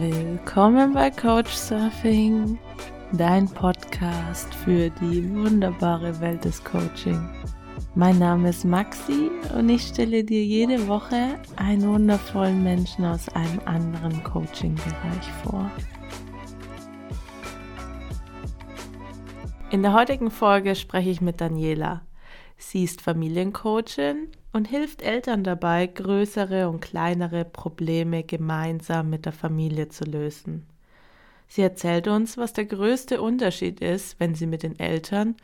Willkommen bei Coach Surfing, dein Podcast für die wunderbare Welt des Coaching. Mein Name ist Maxi und ich stelle dir jede Woche einen wundervollen Menschen aus einem anderen Coaching-Bereich vor. In der heutigen Folge spreche ich mit Daniela. Sie ist Familiencoachin und hilft Eltern dabei, größere und kleinere Probleme gemeinsam mit der Familie zu lösen. Sie erzählt uns, was der größte Unterschied ist, wenn sie mit den Eltern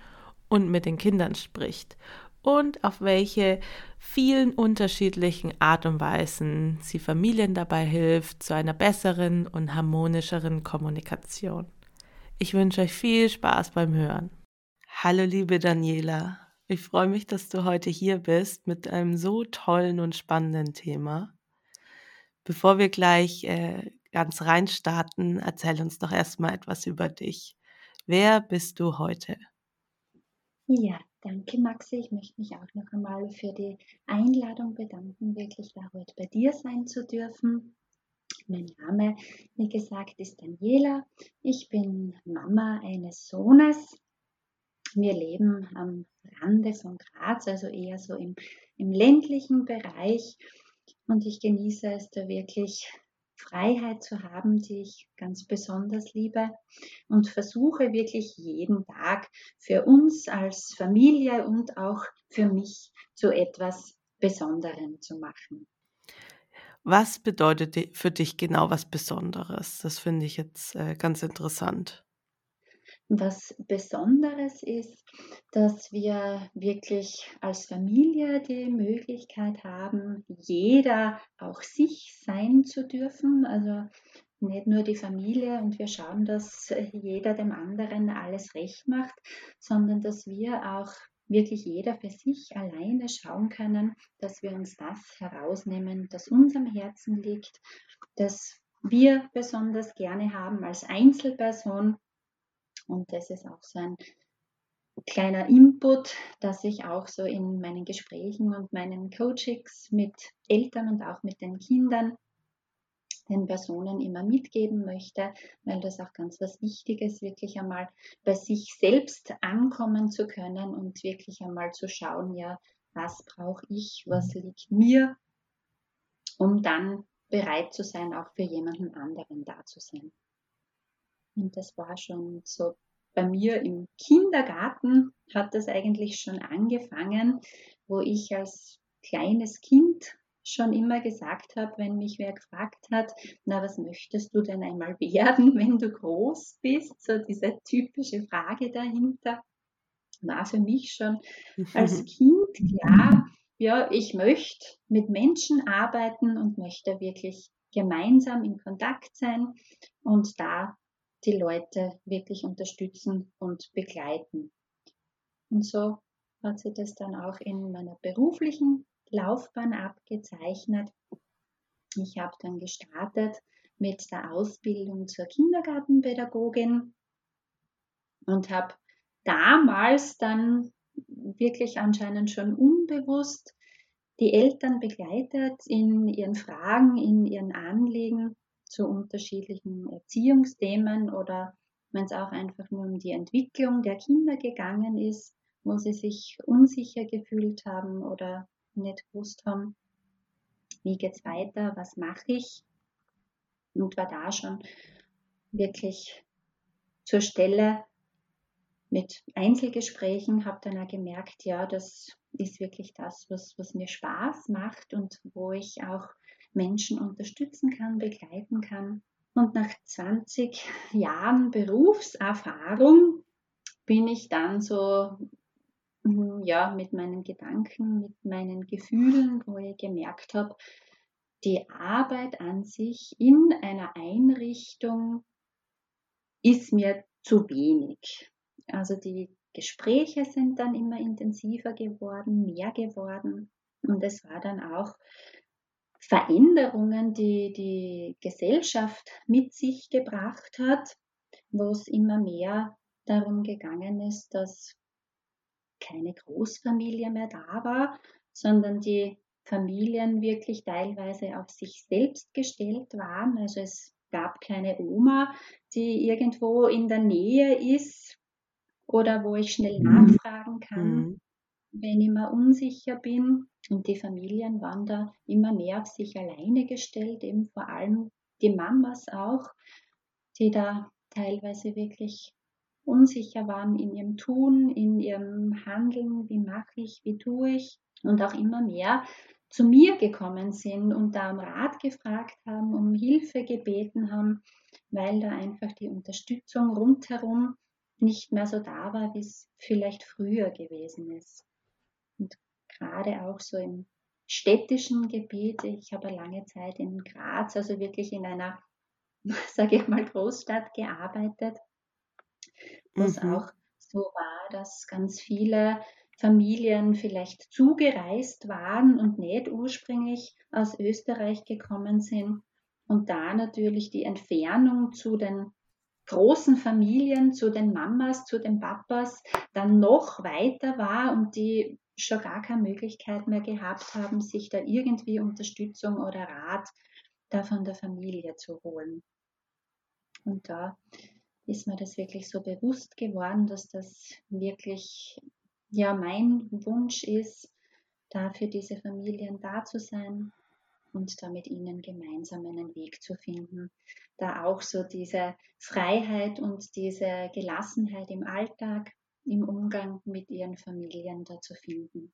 und mit den Kindern spricht und auf welche vielen unterschiedlichen Art und Weisen sie Familien dabei hilft zu einer besseren und harmonischeren Kommunikation. Ich wünsche euch viel Spaß beim Hören. Hallo liebe Daniela, ich freue mich, dass du heute hier bist mit einem so tollen und spannenden Thema. Bevor wir gleich äh, ganz rein starten, erzähl uns doch erstmal etwas über dich. Wer bist du heute? Ja, danke Maxi. Ich möchte mich auch noch einmal für die Einladung bedanken, wirklich da heute bei dir sein zu dürfen. Mein Name, wie gesagt, ist Daniela. Ich bin Mama eines Sohnes. Wir leben am Rande von Graz, also eher so im, im ländlichen Bereich. Und ich genieße es da wirklich, Freiheit zu haben, die ich ganz besonders liebe und versuche wirklich jeden Tag für uns als Familie und auch für mich zu etwas Besonderem zu machen. Was bedeutet für dich genau was Besonderes? Das finde ich jetzt äh, ganz interessant. Was Besonderes ist, dass wir wirklich als Familie die Möglichkeit haben, jeder auch sich sein zu dürfen. Also nicht nur die Familie und wir schauen, dass jeder dem anderen alles recht macht, sondern dass wir auch wirklich jeder für sich alleine schauen können, dass wir uns das herausnehmen, das unserem Herzen liegt, das wir besonders gerne haben als Einzelperson und das ist auch so ein kleiner Input, dass ich auch so in meinen Gesprächen und meinen Coachings mit Eltern und auch mit den Kindern den Personen immer mitgeben möchte, weil das auch ganz was Wichtiges, wirklich einmal bei sich selbst ankommen zu können und wirklich einmal zu schauen, ja, was brauche ich, was liegt mir, um dann bereit zu sein, auch für jemanden anderen da zu sein. Und das war schon so bei mir im Kindergarten hat das eigentlich schon angefangen, wo ich als kleines Kind schon immer gesagt habe, wenn mich wer gefragt hat, na, was möchtest du denn einmal werden, wenn du groß bist? So diese typische Frage dahinter war für mich schon als Kind klar, ja, ich möchte mit Menschen arbeiten und möchte wirklich gemeinsam in Kontakt sein und da die Leute wirklich unterstützen und begleiten. Und so hat sich das dann auch in meiner beruflichen Laufbahn abgezeichnet. Ich habe dann gestartet mit der Ausbildung zur Kindergartenpädagogin und habe damals dann wirklich anscheinend schon unbewusst die Eltern begleitet in ihren Fragen, in ihren Anliegen zu unterschiedlichen Erziehungsthemen oder wenn es auch einfach nur um die Entwicklung der Kinder gegangen ist, wo sie sich unsicher gefühlt haben oder nicht gewusst haben, wie geht es weiter, was mache ich? Und war da schon wirklich zur Stelle mit Einzelgesprächen, habe dann auch gemerkt, ja, das ist wirklich das, was, was mir Spaß macht und wo ich auch Menschen unterstützen kann, begleiten kann. Und nach 20 Jahren Berufserfahrung bin ich dann so hm, ja, mit meinen Gedanken, mit meinen Gefühlen, wo ich gemerkt habe, die Arbeit an sich in einer Einrichtung ist mir zu wenig. Also die Gespräche sind dann immer intensiver geworden, mehr geworden. Und es war dann auch Veränderungen, die die Gesellschaft mit sich gebracht hat, wo es immer mehr darum gegangen ist, dass keine Großfamilie mehr da war, sondern die Familien wirklich teilweise auf sich selbst gestellt waren. Also es gab keine Oma, die irgendwo in der Nähe ist oder wo ich schnell mhm. nachfragen kann, mhm. wenn ich mal unsicher bin. Und die Familien waren da immer mehr auf sich alleine gestellt, eben vor allem die Mamas auch, die da teilweise wirklich unsicher waren in ihrem Tun, in ihrem Handeln, wie mache ich, wie tue ich und auch immer mehr zu mir gekommen sind und da um Rat gefragt haben, um Hilfe gebeten haben, weil da einfach die Unterstützung rundherum nicht mehr so da war, wie es vielleicht früher gewesen ist. Gerade auch so im städtischen Gebiet, ich habe lange Zeit in Graz, also wirklich in einer, sage ich mal, Großstadt gearbeitet, wo es mhm. auch so war, dass ganz viele Familien vielleicht zugereist waren und nicht ursprünglich aus Österreich gekommen sind. Und da natürlich die Entfernung zu den großen Familien, zu den Mamas, zu den Papas dann noch weiter war und die schon gar keine Möglichkeit mehr gehabt haben, sich da irgendwie Unterstützung oder Rat da von der Familie zu holen. Und da ist mir das wirklich so bewusst geworden, dass das wirklich ja, mein Wunsch ist, da für diese Familien da zu sein und da mit ihnen gemeinsam einen Weg zu finden, da auch so diese Freiheit und diese Gelassenheit im Alltag, im Umgang mit ihren Familien da zu finden.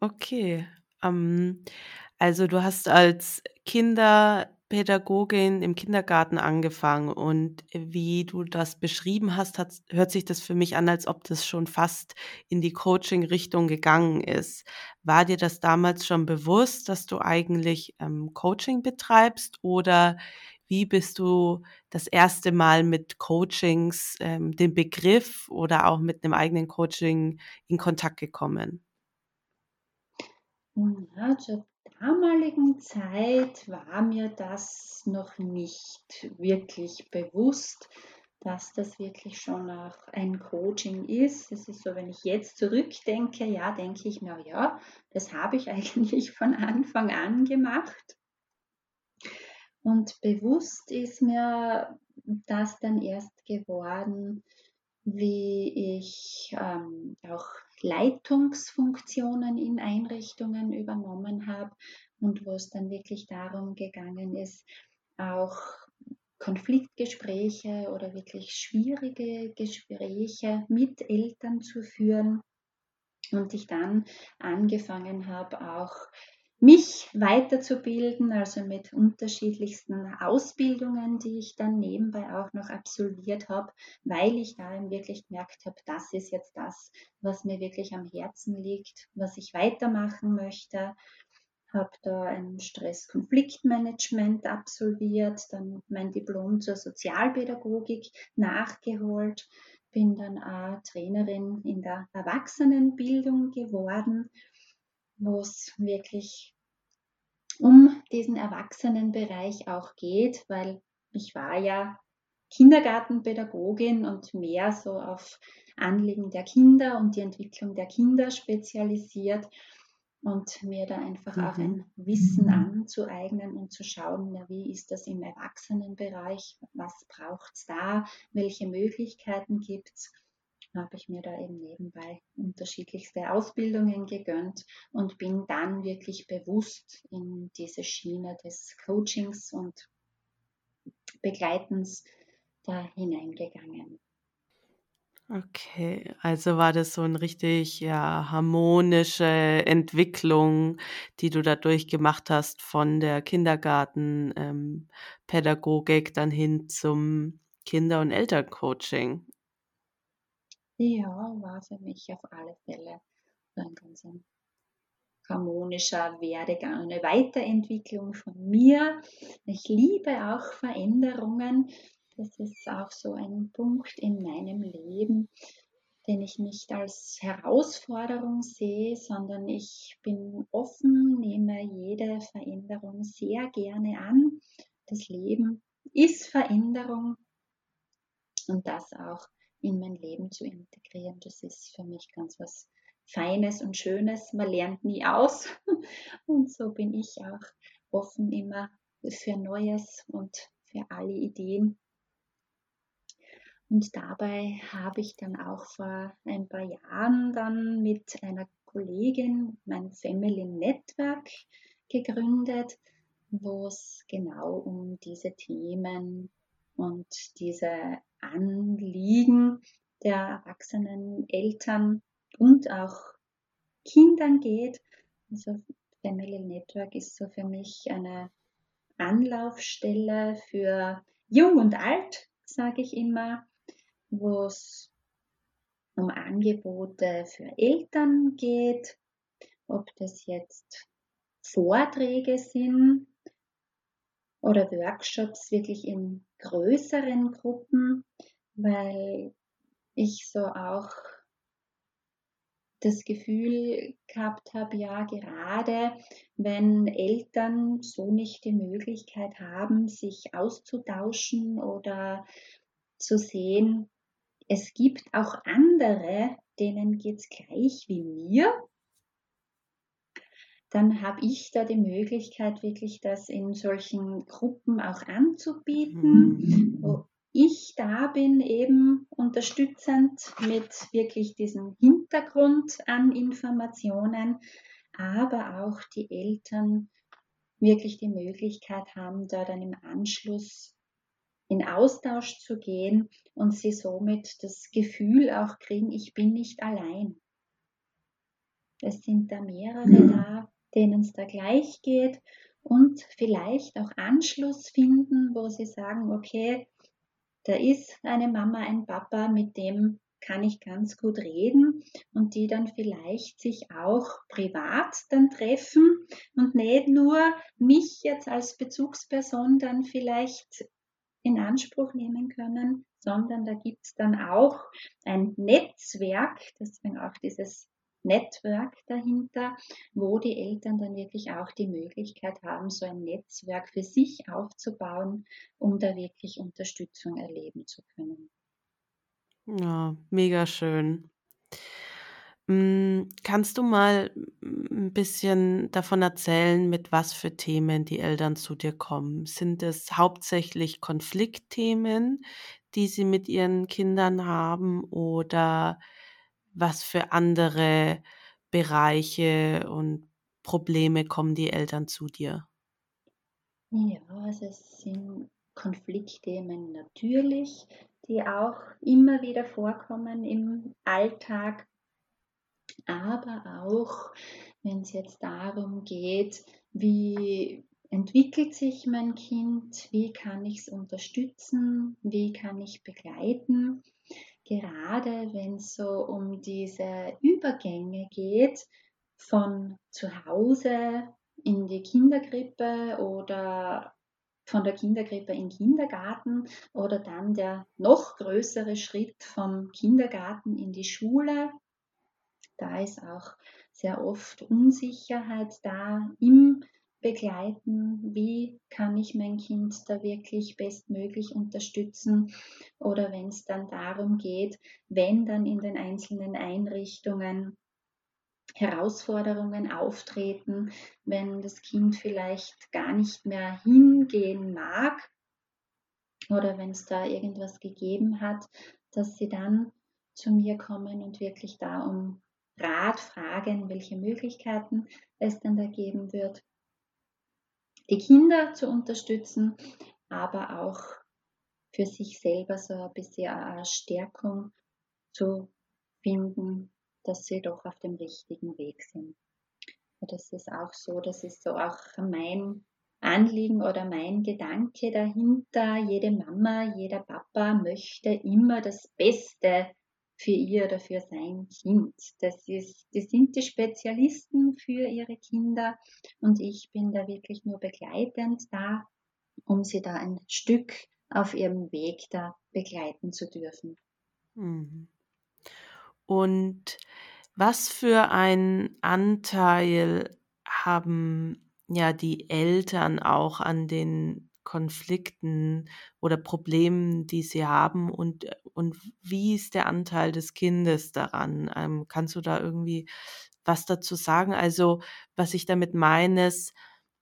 Okay, ähm, also du hast als Kinder Pädagogin im Kindergarten angefangen und wie du das beschrieben hast, hat, hört sich das für mich an, als ob das schon fast in die Coaching-Richtung gegangen ist. War dir das damals schon bewusst, dass du eigentlich ähm, Coaching betreibst oder wie bist du das erste Mal mit Coachings, ähm, dem Begriff oder auch mit einem eigenen Coaching in Kontakt gekommen? Ja, zur damaligen Zeit war mir das noch nicht wirklich bewusst, dass das wirklich schon auch ein Coaching ist. Es ist so, wenn ich jetzt zurückdenke, ja, denke ich mir, ja, das habe ich eigentlich von Anfang an gemacht. Und bewusst ist mir das dann erst geworden, wie ich ähm, auch Leitungsfunktionen in Einrichtungen übernommen habe und wo es dann wirklich darum gegangen ist, auch Konfliktgespräche oder wirklich schwierige Gespräche mit Eltern zu führen. Und ich dann angefangen habe, auch mich weiterzubilden, also mit unterschiedlichsten Ausbildungen, die ich dann nebenbei auch noch absolviert habe, weil ich da eben wirklich gemerkt habe, das ist jetzt das, was mir wirklich am Herzen liegt, was ich weitermachen möchte. Habe da ein Stress-Konfliktmanagement absolviert, dann mein Diplom zur Sozialpädagogik nachgeholt, bin dann auch Trainerin in der Erwachsenenbildung geworden wo es wirklich um diesen Erwachsenenbereich auch geht, weil ich war ja Kindergartenpädagogin und mehr so auf Anliegen der Kinder und die Entwicklung der Kinder spezialisiert und mir da einfach mhm. auch ein Wissen anzueignen und zu schauen, ja, wie ist das im Erwachsenenbereich, was braucht es da, welche Möglichkeiten gibt es habe ich mir da eben nebenbei unterschiedlichste Ausbildungen gegönnt und bin dann wirklich bewusst in diese Schiene des Coachings und Begleitens da hineingegangen. Okay, also war das so eine richtig ja, harmonische Entwicklung, die du da durchgemacht hast von der Kindergartenpädagogik ähm, dann hin zum Kinder- und Elterncoaching. Ja, war für mich auf alle Fälle ein ganz ein harmonischer Werdegang, eine Weiterentwicklung von mir. Ich liebe auch Veränderungen. Das ist auch so ein Punkt in meinem Leben, den ich nicht als Herausforderung sehe, sondern ich bin offen, nehme jede Veränderung sehr gerne an. Das Leben ist Veränderung und das auch in mein Leben zu integrieren. Das ist für mich ganz was Feines und Schönes. Man lernt nie aus. Und so bin ich auch offen immer für Neues und für alle Ideen. Und dabei habe ich dann auch vor ein paar Jahren dann mit einer Kollegin mein Family Network gegründet, wo es genau um diese Themen und diese Anliegen der erwachsenen Eltern und auch Kindern geht. Also Family Network ist so für mich eine Anlaufstelle für Jung und Alt, sage ich immer, wo es um Angebote für Eltern geht, ob das jetzt Vorträge sind oder Workshops wirklich in größeren Gruppen, weil ich so auch das Gefühl gehabt habe, ja, gerade wenn Eltern so nicht die Möglichkeit haben, sich auszutauschen oder zu sehen, es gibt auch andere, denen geht es gleich wie mir, dann habe ich da die Möglichkeit, wirklich das in solchen Gruppen auch anzubieten, mhm. wo ich da bin, eben unterstützend mit wirklich diesem Hintergrund an Informationen, aber auch die Eltern wirklich die Möglichkeit haben, da dann im Anschluss in Austausch zu gehen und sie somit das Gefühl auch kriegen, ich bin nicht allein. Es sind da mehrere ja. da, denen es da gleich geht und vielleicht auch Anschluss finden, wo sie sagen, okay, da ist eine Mama, ein Papa, mit dem kann ich ganz gut reden und die dann vielleicht sich auch privat dann treffen und nicht nur mich jetzt als Bezugsperson dann vielleicht in Anspruch nehmen können, sondern da gibt es dann auch ein Netzwerk, deswegen auch dieses Network dahinter, wo die Eltern dann wirklich auch die Möglichkeit haben, so ein Netzwerk für sich aufzubauen, um da wirklich Unterstützung erleben zu können. Ja, mega schön. Hm, kannst du mal ein bisschen davon erzählen, mit was für Themen die Eltern zu dir kommen? Sind es hauptsächlich Konfliktthemen, die sie mit ihren Kindern haben oder was für andere Bereiche und Probleme kommen die Eltern zu dir? Ja, also es sind Konfliktthemen natürlich, die auch immer wieder vorkommen im Alltag, aber auch wenn es jetzt darum geht, wie entwickelt sich mein Kind, wie kann ich es unterstützen, wie kann ich begleiten gerade wenn es so um diese Übergänge geht von zu Hause in die Kinderkrippe oder von der Kinderkrippe in den Kindergarten oder dann der noch größere Schritt vom Kindergarten in die Schule. Da ist auch sehr oft Unsicherheit da im begleiten? Wie kann ich mein Kind da wirklich bestmöglich unterstützen? Oder wenn es dann darum geht, wenn dann in den einzelnen Einrichtungen Herausforderungen auftreten, wenn das Kind vielleicht gar nicht mehr hingehen mag oder wenn es da irgendwas gegeben hat, dass sie dann zu mir kommen und wirklich da um Rat fragen, welche Möglichkeiten es dann da geben wird die Kinder zu unterstützen, aber auch für sich selber so ein bisschen eine Stärkung zu finden, dass sie doch auf dem richtigen Weg sind. Das ist auch so, das ist so auch mein Anliegen oder mein Gedanke dahinter. Jede Mama, jeder Papa möchte immer das Beste für ihr oder für sein Kind. Das ist, die sind die Spezialisten für ihre Kinder und ich bin da wirklich nur begleitend da, um sie da ein Stück auf ihrem Weg da begleiten zu dürfen. Mhm. Und was für einen Anteil haben ja die Eltern auch an den Konflikten oder Problemen, die sie haben und, äh, und wie ist der Anteil des Kindes daran? Ähm, kannst du da irgendwie was dazu sagen? Also, was ich damit meine, ist,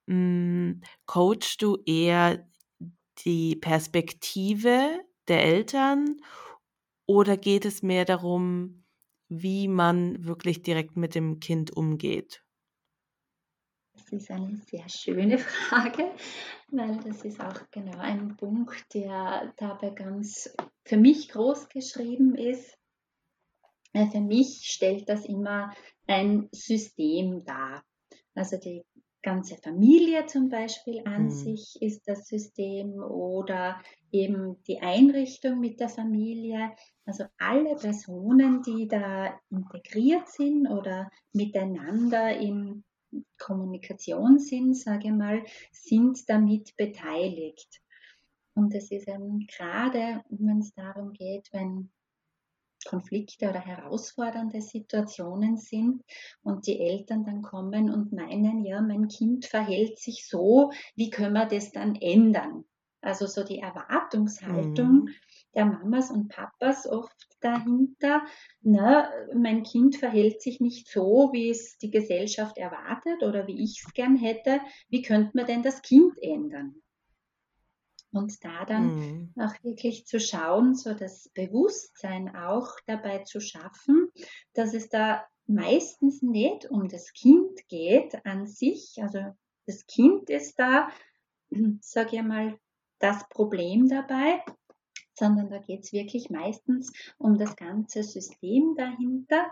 hm, coachst du eher die Perspektive der Eltern oder geht es mehr darum, wie man wirklich direkt mit dem Kind umgeht? Das ist eine sehr schöne Frage, weil das ist auch genau ein Punkt, der dabei ganz für mich groß geschrieben ist. Für mich stellt das immer ein System dar. Also die ganze Familie zum Beispiel an mhm. sich ist das System oder eben die Einrichtung mit der Familie. Also alle Personen, die da integriert sind oder miteinander in Kommunikation sind, sage ich mal, sind damit beteiligt. Und es ist eben gerade, wenn es darum geht, wenn Konflikte oder herausfordernde Situationen sind und die Eltern dann kommen und meinen, ja, mein Kind verhält sich so, wie können wir das dann ändern? Also so die Erwartungshaltung mhm. der Mamas und Papas oft dahinter, na, mein Kind verhält sich nicht so, wie es die Gesellschaft erwartet oder wie ich es gern hätte, wie könnte man denn das Kind ändern? Und da dann mhm. auch wirklich zu schauen, so das Bewusstsein auch dabei zu schaffen, dass es da meistens nicht um das Kind geht an sich. Also das Kind ist da, sage ich mal, das Problem dabei, sondern da geht es wirklich meistens um das ganze System dahinter.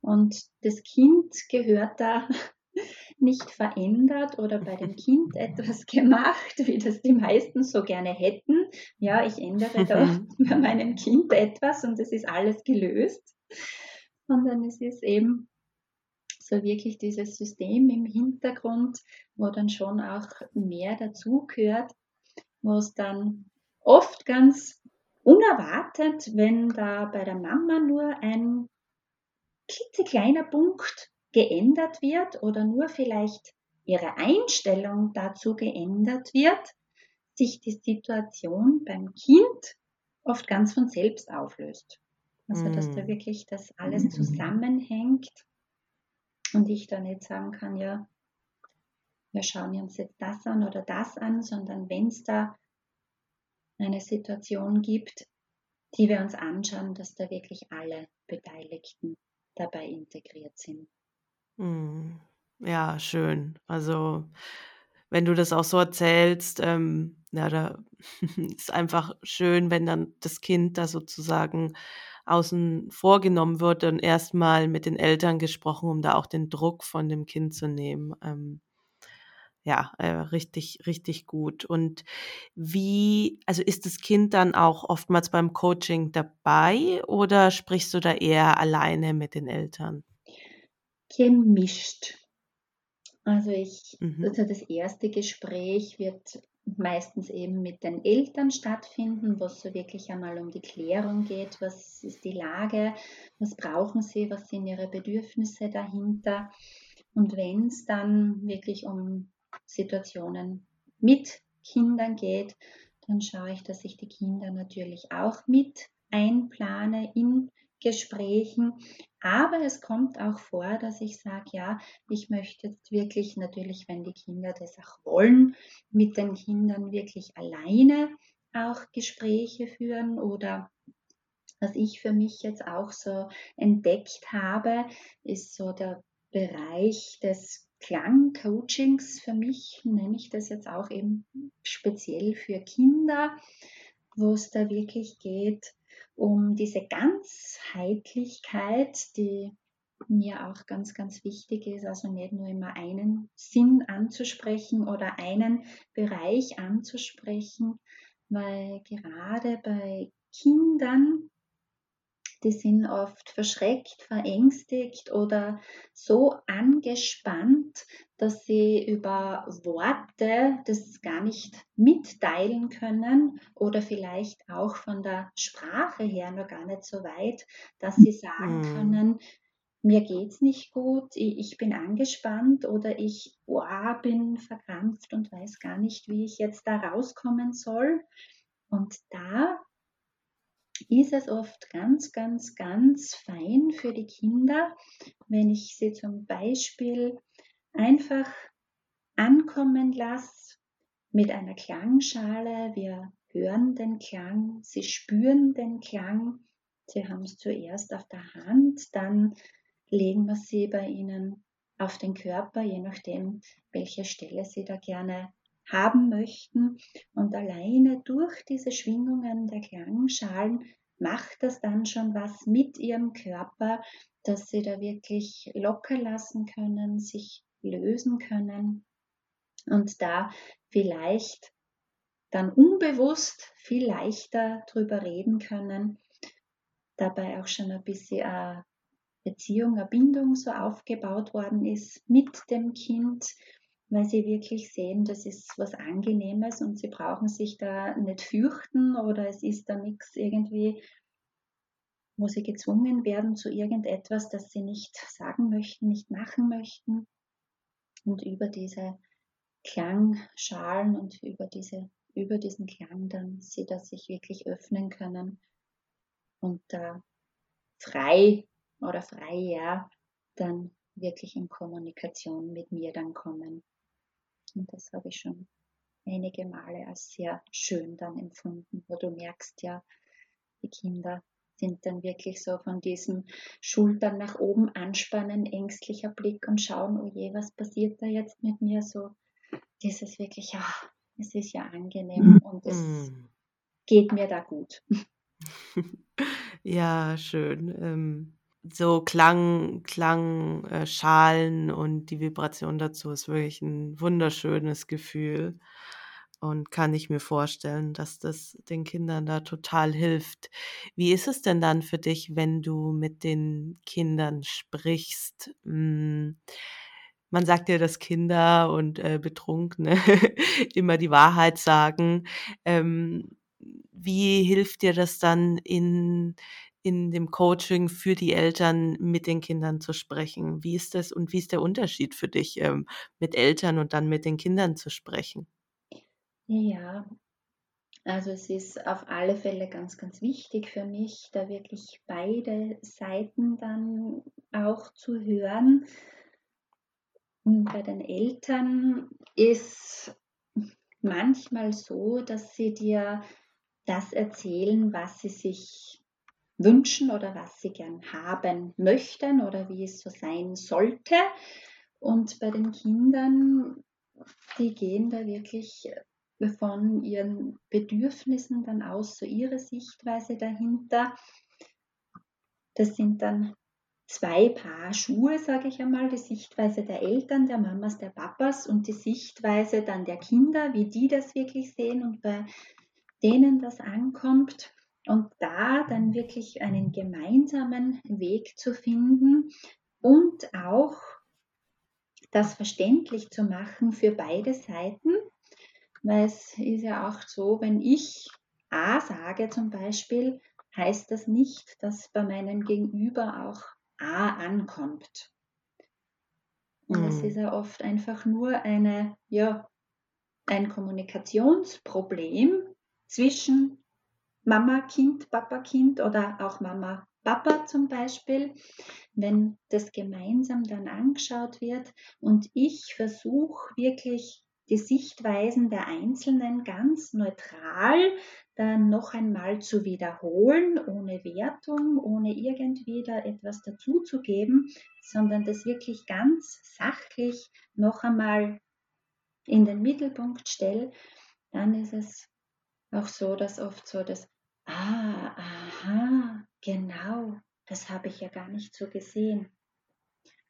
Und das Kind gehört da nicht verändert oder bei dem Kind etwas gemacht, wie das die meisten so gerne hätten. Ja, ich ändere da bei meinem Kind etwas und es ist alles gelöst. Sondern es ist eben so wirklich dieses System im Hintergrund, wo dann schon auch mehr dazugehört, wo es dann oft ganz unerwartet, wenn da bei der Mama nur ein klitzekleiner Punkt geändert wird oder nur vielleicht ihre Einstellung dazu geändert wird, sich die Situation beim Kind oft ganz von selbst auflöst. Also dass da mm. wirklich das alles zusammenhängt und ich da nicht sagen kann, ja, wir schauen uns jetzt das an oder das an, sondern wenn es da eine Situation gibt, die wir uns anschauen, dass da wirklich alle Beteiligten dabei integriert sind. Mhm. Ja, schön. Also, wenn du das auch so erzählst, ähm, ja, da ist einfach schön, wenn dann das Kind da sozusagen außen vorgenommen wird und erstmal mit den Eltern gesprochen, um da auch den Druck von dem Kind zu nehmen. Ähm, ja, äh, richtig, richtig gut. Und wie, also ist das Kind dann auch oftmals beim Coaching dabei oder sprichst du da eher alleine mit den Eltern? gemischt. Also ich, mhm. also das erste Gespräch wird meistens eben mit den Eltern stattfinden, wo es so wirklich einmal um die Klärung geht, was ist die Lage, was brauchen sie, was sind ihre Bedürfnisse dahinter. Und wenn es dann wirklich um Situationen mit Kindern geht, dann schaue ich, dass ich die Kinder natürlich auch mit einplane in Gesprächen. Aber es kommt auch vor, dass ich sage, ja, ich möchte jetzt wirklich natürlich, wenn die Kinder das auch wollen, mit den Kindern wirklich alleine auch Gespräche führen oder was ich für mich jetzt auch so entdeckt habe, ist so der Bereich des Klangcoachings für mich, nenne ich das jetzt auch eben speziell für Kinder, wo es da wirklich geht, um diese Ganzheitlichkeit, die mir auch ganz, ganz wichtig ist, also nicht nur immer einen Sinn anzusprechen oder einen Bereich anzusprechen, weil gerade bei Kindern die sind oft verschreckt, verängstigt oder so angespannt, dass sie über Worte das gar nicht mitteilen können oder vielleicht auch von der Sprache her noch gar nicht so weit, dass sie sagen mhm. können, mir geht's nicht gut, ich bin angespannt oder ich oh, bin verkrampft und weiß gar nicht, wie ich jetzt da rauskommen soll. Und da ist es oft ganz, ganz, ganz fein für die Kinder, wenn ich sie zum Beispiel einfach ankommen lasse, mit einer Klangschale. Wir hören den Klang, sie spüren den Klang. Sie haben es zuerst auf der Hand, dann legen wir sie bei Ihnen auf den Körper, je nachdem, welche Stelle Sie da gerne haben möchten. Und alleine durch diese Schwingungen der Klangschalen macht das dann schon was mit Ihrem Körper, dass Sie da wirklich locker lassen können, sich lösen können und da vielleicht dann unbewusst viel leichter drüber reden können, dabei auch schon ein bisschen eine Beziehung, eine Bindung so aufgebaut worden ist mit dem Kind, weil sie wirklich sehen, das ist was Angenehmes und sie brauchen sich da nicht fürchten oder es ist da nichts irgendwie, wo sie gezwungen werden zu irgendetwas, das sie nicht sagen möchten, nicht machen möchten. Und über diese Klangschalen und über, diese, über diesen Klang dann sie da sich wirklich öffnen können und da frei oder frei ja dann wirklich in Kommunikation mit mir dann kommen. Und das habe ich schon einige Male als sehr schön dann empfunden, wo du merkst ja, die Kinder sind dann wirklich so von diesem Schultern nach oben anspannen, ängstlicher Blick und schauen, oh je, was passiert da jetzt mit mir? So dieses wirklich, ja, es ist ja angenehm und es geht mir da gut. Ja, schön. Ähm, so Klang, Klangschalen äh, und die Vibration dazu ist wirklich ein wunderschönes Gefühl und kann ich mir vorstellen, dass das den Kindern da total hilft. Wie ist es denn dann für dich, wenn du mit den Kindern sprichst? Hm, man sagt ja, dass Kinder und äh, Betrunkene immer die Wahrheit sagen. Ähm, wie hilft dir das dann in in dem Coaching für die Eltern mit den Kindern zu sprechen? Wie ist das und wie ist der Unterschied für dich, ähm, mit Eltern und dann mit den Kindern zu sprechen? Ja, also es ist auf alle Fälle ganz, ganz wichtig für mich, da wirklich beide Seiten dann auch zu hören. Und bei den Eltern ist manchmal so, dass sie dir das erzählen, was sie sich wünschen oder was sie gern haben möchten oder wie es so sein sollte. Und bei den Kindern, die gehen da wirklich von ihren Bedürfnissen dann aus, so ihre Sichtweise dahinter. Das sind dann zwei Paar Schuhe, sage ich einmal, die Sichtweise der Eltern, der Mamas, der Papas und die Sichtweise dann der Kinder, wie die das wirklich sehen und bei denen das ankommt und da dann wirklich einen gemeinsamen Weg zu finden und auch das verständlich zu machen für beide Seiten, weil es ist ja auch so, wenn ich A sage zum Beispiel, heißt das nicht, dass bei meinem Gegenüber auch A ankommt. Und es mhm. ist ja oft einfach nur eine, ja, ein Kommunikationsproblem zwischen Mama, Kind, Papa, Kind oder auch Mama, Papa zum Beispiel, wenn das gemeinsam dann angeschaut wird und ich versuche wirklich die Sichtweisen der Einzelnen ganz neutral dann noch einmal zu wiederholen, ohne Wertung, ohne irgendwie da etwas dazuzugeben, sondern das wirklich ganz sachlich noch einmal in den Mittelpunkt stelle, dann ist es auch so, dass oft so das Ah, aha, genau, das habe ich ja gar nicht so gesehen.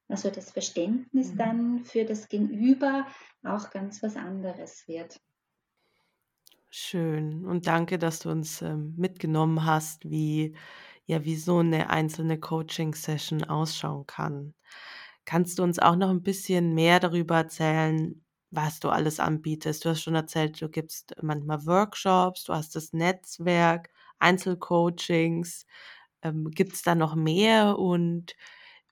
Also das Verständnis mhm. dann für das Gegenüber auch ganz was anderes wird. Schön und danke, dass du uns ähm, mitgenommen hast, wie ja wie so eine einzelne Coaching-Session ausschauen kann. Kannst du uns auch noch ein bisschen mehr darüber erzählen, was du alles anbietest? Du hast schon erzählt, du gibst manchmal Workshops, du hast das Netzwerk. Einzelcoachings? Ähm, Gibt es da noch mehr und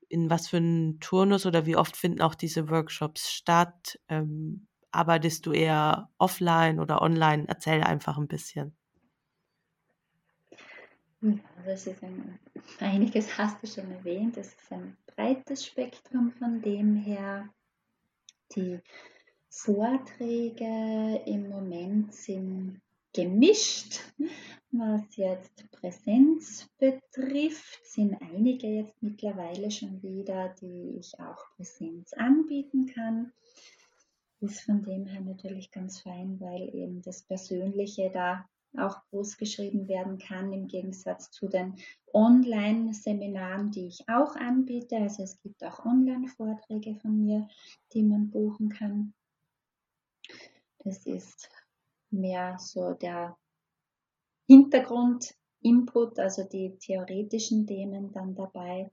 in was für einen Turnus oder wie oft finden auch diese Workshops statt? Ähm, arbeitest du eher offline oder online? Erzähl einfach ein bisschen. Ja, das ist ein, einiges hast du schon erwähnt. Das ist ein breites Spektrum von dem her. Die Vorträge im Moment sind gemischt. Was jetzt Präsenz betrifft, sind einige jetzt mittlerweile schon wieder, die ich auch Präsenz anbieten kann. Ist von dem her natürlich ganz fein, weil eben das Persönliche da auch groß geschrieben werden kann, im Gegensatz zu den Online-Seminaren, die ich auch anbiete. Also es gibt auch Online-Vorträge von mir, die man buchen kann. Das ist mehr so der Hintergrund-Input, also die theoretischen Themen dann dabei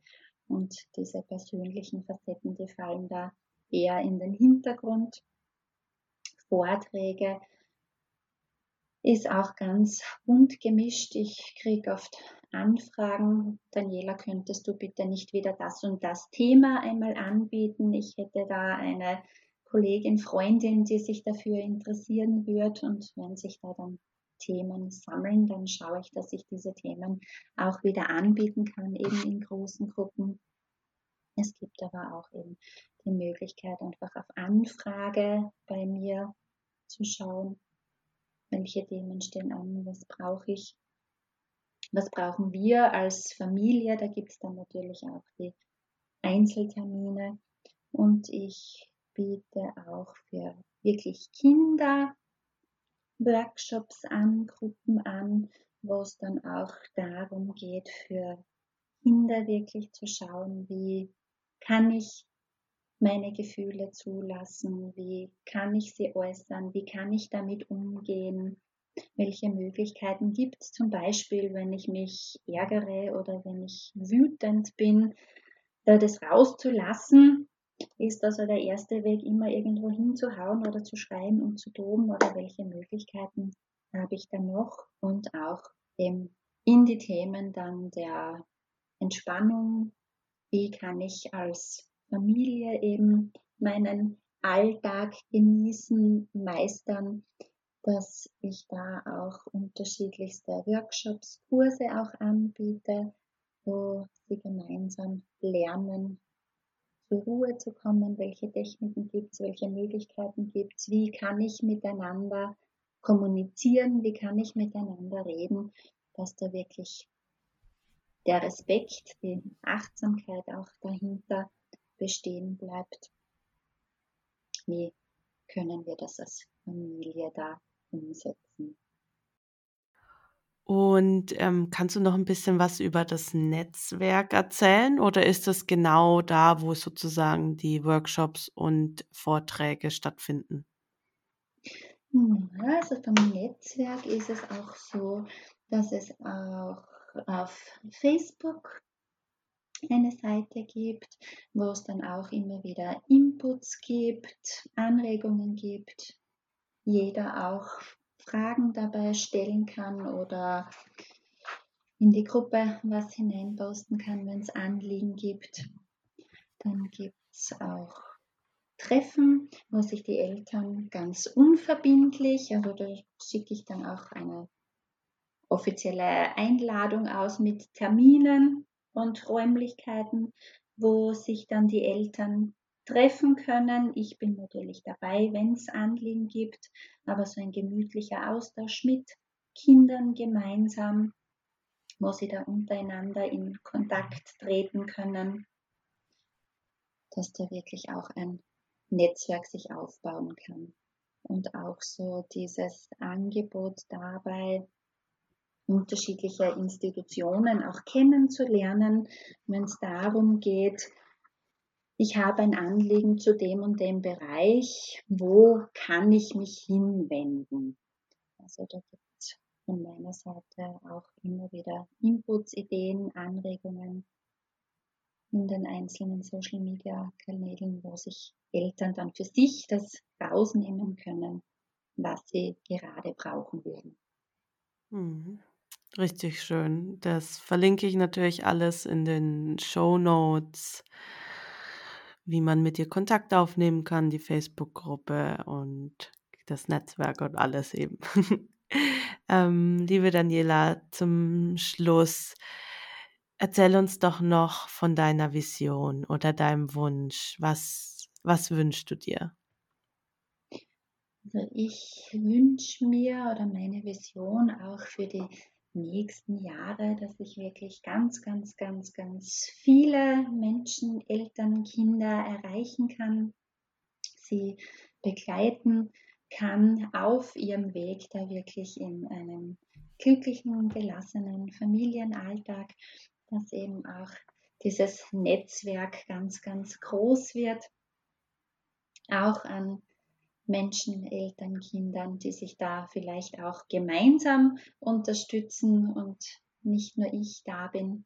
und diese persönlichen Facetten, die fallen da eher in den Hintergrund. Vorträge ist auch ganz bunt gemischt. Ich kriege oft Anfragen. Daniela, könntest du bitte nicht wieder das und das Thema einmal anbieten? Ich hätte da eine Kollegin, Freundin, die sich dafür interessieren wird. Und wenn sich da dann Themen sammeln, dann schaue ich, dass ich diese Themen auch wieder anbieten kann, eben in großen Gruppen. Es gibt aber auch eben die Möglichkeit, einfach auf Anfrage bei mir zu schauen, welche Themen stehen an, was brauche ich, was brauchen wir als Familie. Da gibt es dann natürlich auch die Einzeltermine und ich biete auch für wirklich Kinder Workshops an, Gruppen an, wo es dann auch darum geht, für Kinder wirklich zu schauen, wie kann ich meine Gefühle zulassen, wie kann ich sie äußern, wie kann ich damit umgehen, welche Möglichkeiten gibt es zum Beispiel, wenn ich mich ärgere oder wenn ich wütend bin, das rauszulassen, ist also der erste Weg, immer irgendwo hinzuhauen oder zu schreien und zu toben oder welche Möglichkeiten habe ich dann noch? Und auch in die Themen dann der Entspannung, wie kann ich als Familie eben meinen Alltag genießen, meistern, dass ich da auch unterschiedlichste Workshops, Kurse auch anbiete, wo sie gemeinsam lernen, zur Ruhe zu kommen, welche Techniken gibt es, welche Möglichkeiten gibt es, wie kann ich miteinander kommunizieren, wie kann ich miteinander reden, dass da wirklich der Respekt, die Achtsamkeit auch dahinter bestehen bleibt. Wie können wir das als Familie da umsetzen? Und ähm, kannst du noch ein bisschen was über das Netzwerk erzählen oder ist es genau da, wo sozusagen die Workshops und Vorträge stattfinden? Ja, also vom Netzwerk ist es auch so, dass es auch auf Facebook eine Seite gibt, wo es dann auch immer wieder Inputs gibt, Anregungen gibt, jeder auch Fragen dabei stellen kann oder in die Gruppe was hineinposten kann, wenn es Anliegen gibt. Dann gibt es auch Treffen, wo sich die Eltern ganz unverbindlich, also da schicke ich dann auch eine offizielle Einladung aus mit Terminen und Räumlichkeiten, wo sich dann die Eltern treffen können. Ich bin natürlich dabei, wenn es Anliegen gibt, aber so ein gemütlicher Austausch mit Kindern gemeinsam, wo sie da untereinander in Kontakt treten können, dass da wirklich auch ein Netzwerk sich aufbauen kann. Und auch so dieses Angebot dabei, unterschiedliche Institutionen auch kennenzulernen, wenn es darum geht, ich habe ein Anliegen zu dem und dem Bereich, wo kann ich mich hinwenden? Also da gibt es von meiner Seite auch immer wieder Inputs, Ideen, Anregungen in den einzelnen Social Media Kanälen, wo sich Eltern dann für sich das rausnehmen können, was sie gerade brauchen würden. Mhm. Richtig schön. Das verlinke ich natürlich alles in den Show Notes wie man mit dir Kontakt aufnehmen kann, die Facebook-Gruppe und das Netzwerk und alles eben. ähm, liebe Daniela, zum Schluss, erzähl uns doch noch von deiner Vision oder deinem Wunsch. Was, was wünschst du dir? Also ich wünsche mir oder meine Vision auch für die nächsten Jahre, dass ich wirklich ganz, ganz, ganz, ganz viele Menschen, Eltern, Kinder erreichen kann, sie begleiten kann auf ihrem Weg da wirklich in einem glücklichen und gelassenen Familienalltag, dass eben auch dieses Netzwerk ganz, ganz groß wird, auch an Menschen, Eltern, Kindern, die sich da vielleicht auch gemeinsam unterstützen und nicht nur ich da bin,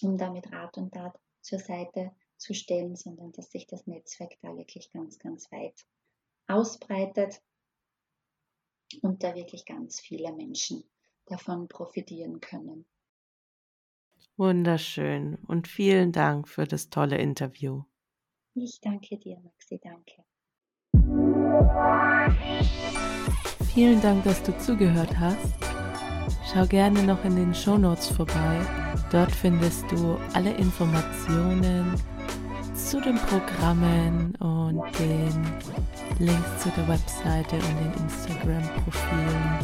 um da mit Rat und Tat zur Seite zu stellen, sondern dass sich das Netzwerk da wirklich ganz, ganz weit ausbreitet und da wirklich ganz viele Menschen davon profitieren können. Wunderschön und vielen Dank für das tolle Interview. Ich danke dir, Maxi, danke. Vielen Dank, dass du zugehört hast. Schau gerne noch in den Show Notes vorbei. Dort findest du alle Informationen zu den Programmen und den Links zu der Webseite und den Instagram-Profilen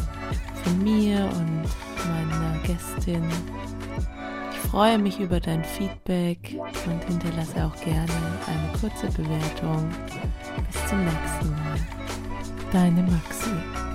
von mir und meiner Gästin. Freue mich über dein Feedback und hinterlasse auch gerne eine kurze Bewertung. Bis zum nächsten Mal. Deine Maxi.